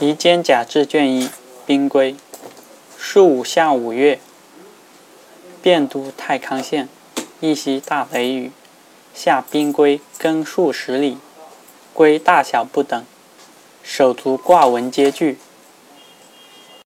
《夷坚甲志》卷一，兵归。朔午下五月，汴都太康县，一夕大雷雨，下兵归更数十里，归大小不等，手足挂文皆具。